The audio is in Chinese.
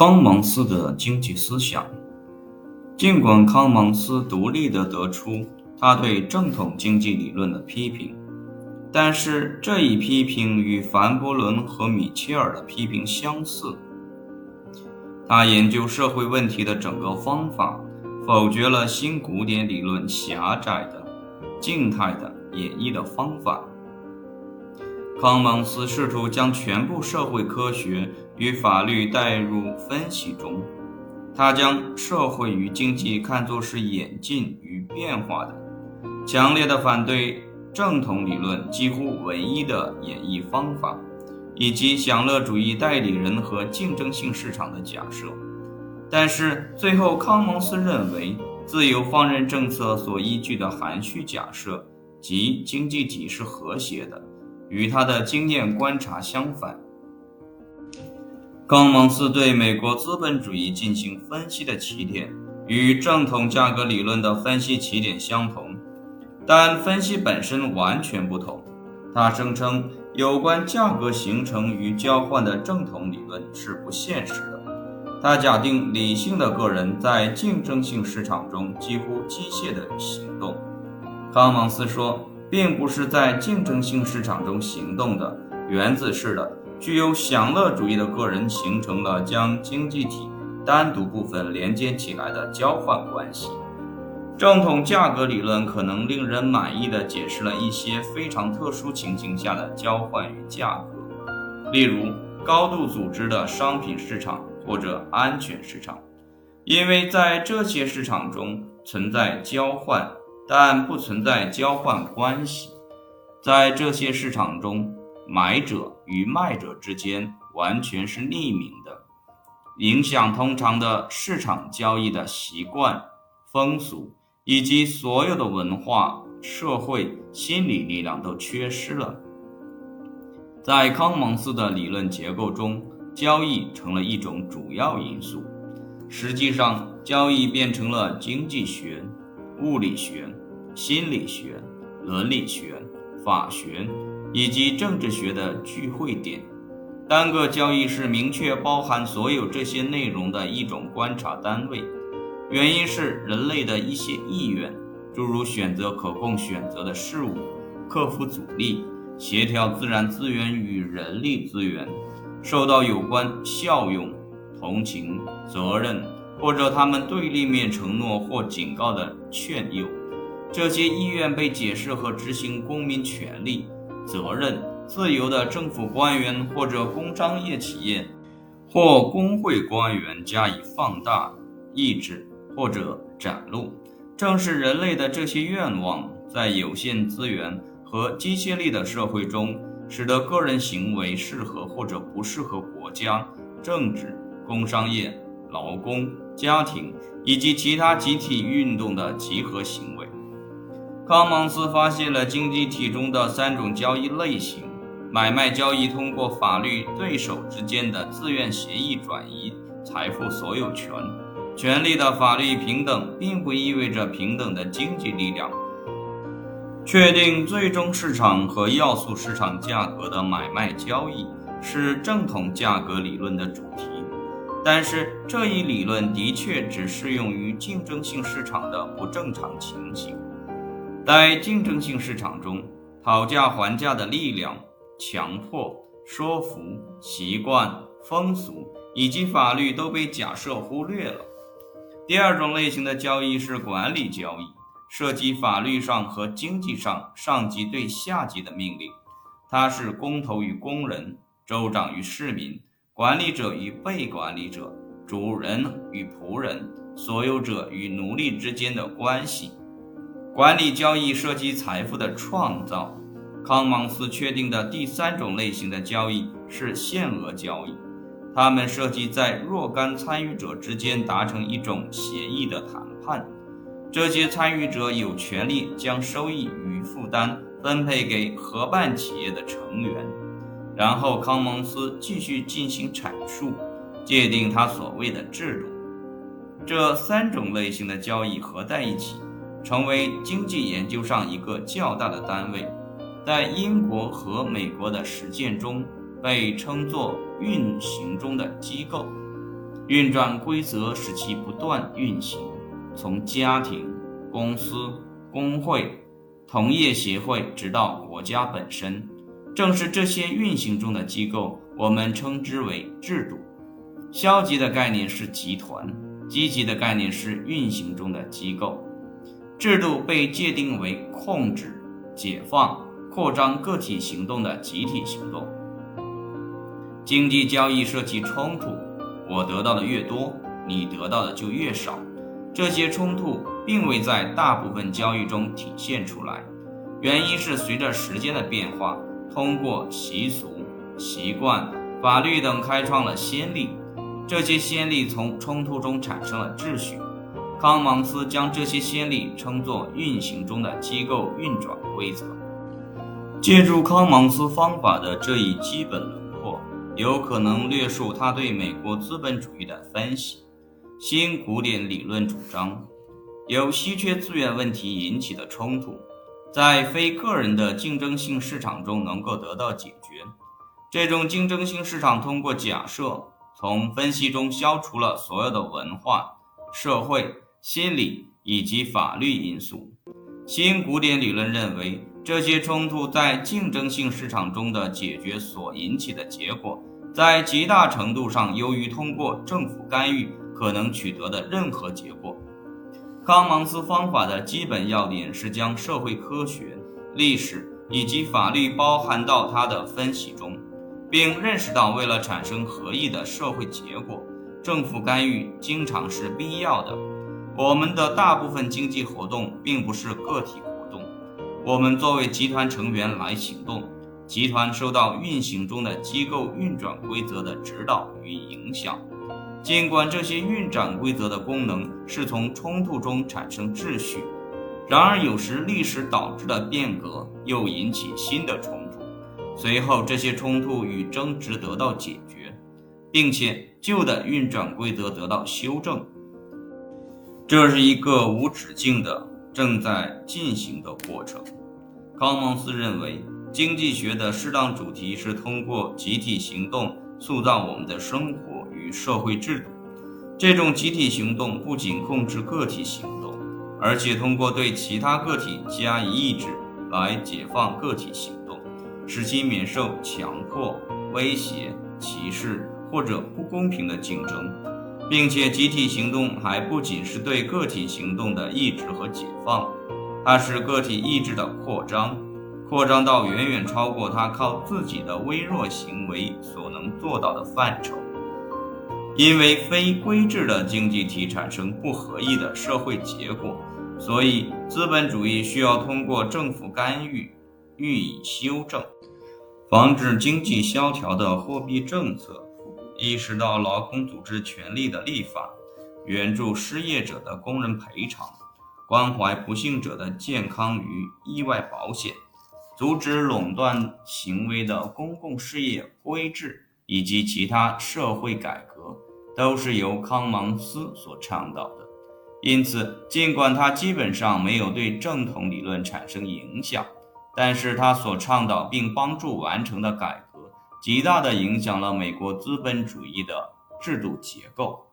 康芒斯的经济思想。尽管康芒斯独立地得出他对正统经济理论的批评，但是这一批评与凡伯伦和米切尔的批评相似。他研究社会问题的整个方法，否决了新古典理论狭窄的、静态的演绎的方法。康芒斯试图将全部社会科学与法律带入分析中，他将社会与经济看作是演进与变化的，强烈的反对正统理论几乎唯一的演绎方法，以及享乐主义代理人和竞争性市场的假设。但是最后，康蒙斯认为，自由放任政策所依据的含蓄假设即经济体是和谐的。与他的经验观察相反，康芒斯对美国资本主义进行分析的起点与正统价格理论的分析起点相同，但分析本身完全不同。他声称，有关价格形成与交换的正统理论是不现实的。他假定理性的个人在竞争性市场中几乎机械地行动。康芒斯说。并不是在竞争性市场中行动的原子式的、具有享乐主义的个人形成了将经济体单独部分连接起来的交换关系。正统价格理论可能令人满意的解释了一些非常特殊情形下的交换与价格，例如高度组织的商品市场或者安全市场，因为在这些市场中存在交换。但不存在交换关系，在这些市场中，买者与卖者之间完全是匿名的。影响通常的市场交易的习惯、风俗以及所有的文化、社会、心理力量都缺失了。在康蒙斯的理论结构中，交易成了一种主要因素。实际上，交易变成了经济学、物理学。心理学、伦理学、法学以及政治学的聚会点，单个交易是明确包含所有这些内容的一种观察单位。原因是人类的一些意愿，诸如选择可供选择的事物、克服阻力、协调自然资源与人力资源，受到有关效用、同情、责任或者他们对立面承诺或警告的劝诱。这些意愿被解释和执行公民权利、责任、自由的政府官员或者工商业企业或工会官员加以放大、抑制或者展露。正是人类的这些愿望，在有限资源和机械力的社会中，使得个人行为适合或者不适合国家、政治、工商业、劳工、家庭以及其他集体运动的集合行为。康芒斯发现了经济体中的三种交易类型：买卖交易通过法律对手之间的自愿协议转移财富所有权。权利的法律平等并不意味着平等的经济力量。确定最终市场和要素市场价格的买卖交易是正统价格理论的主题，但是这一理论的确只适用于竞争性市场的不正常情形。在竞争性市场中，讨价还价的力量、强迫、说服、习惯、风俗以及法律都被假设忽略了。第二种类型的交易是管理交易，涉及法律上和经济上上级对下级的命令。它是工头与工人、州长与市民、管理者与被管理者、主人与仆人、所有者与奴隶之间的关系。管理交易涉及财富的创造。康芒斯确定的第三种类型的交易是限额交易，它们涉及在若干参与者之间达成一种协议的谈判。这些参与者有权利将收益与负担分配给合办企业的成员。然后康蒙斯继续进行阐述，界定他所谓的制度。这三种类型的交易合在一起。成为经济研究上一个较大的单位，在英国和美国的实践中被称作运行中的机构。运转规则使其不断运行，从家庭、公司、工会、同业协会，直到国家本身。正是这些运行中的机构，我们称之为制度。消极的概念是集团，积极的概念是运行中的机构。制度被界定为控制、解放、扩张个体行动的集体行动。经济交易涉及冲突，我得到的越多，你得到的就越少。这些冲突并未在大部分交易中体现出来，原因是随着时间的变化。通过习俗、习惯、法律等开创了先例，这些先例从冲突中产生了秩序。康芒斯将这些先例称作运行中的机构运转规则。借助康芒斯方法的这一基本轮廓，有可能略述他对美国资本主义的分析。新古典理论主张，由稀缺资源问题引起的冲突。在非个人的竞争性市场中能够得到解决。这种竞争性市场通过假设，从分析中消除了所有的文化、社会、心理以及法律因素。新古典理论认为，这些冲突在竞争性市场中的解决所引起的结果，在极大程度上优于通过政府干预可能取得的任何结果。康芒斯方法的基本要点是将社会科学、历史以及法律包含到他的分析中，并认识到为了产生合意的社会结果，政府干预经常是必要的。我们的大部分经济活动并不是个体活动，我们作为集团成员来行动，集团受到运行中的机构运转规则的指导与影响。尽管这些运转规则的功能是从冲突中产生秩序，然而有时历史导致的变革又引起新的冲突，随后这些冲突与争执得到解决，并且旧的运转规则得到修正。这是一个无止境的、正在进行的过程。康蒙斯认为，经济学的适当主题是通过集体行动塑造我们的生活。与社会制度，这种集体行动不仅控制个体行动，而且通过对其他个体加以抑制来解放个体行动，使其免受强迫、威胁、歧视或者不公平的竞争，并且集体行动还不仅是对个体行动的抑制和解放，它是个体意志的扩张，扩张到远远超过他靠自己的微弱行为所能做到的范畴。因为非规制的经济体产生不合意的社会结果，所以资本主义需要通过政府干预予以修正，防止经济萧条的货币政策，意识到劳工组织权利的立法，援助失业者的工人赔偿，关怀不幸者的健康与意外保险，阻止垄断行为的公共事业规制以及其他社会改革。都是由康芒斯所倡导的，因此，尽管他基本上没有对正统理论产生影响，但是他所倡导并帮助完成的改革，极大的影响了美国资本主义的制度结构。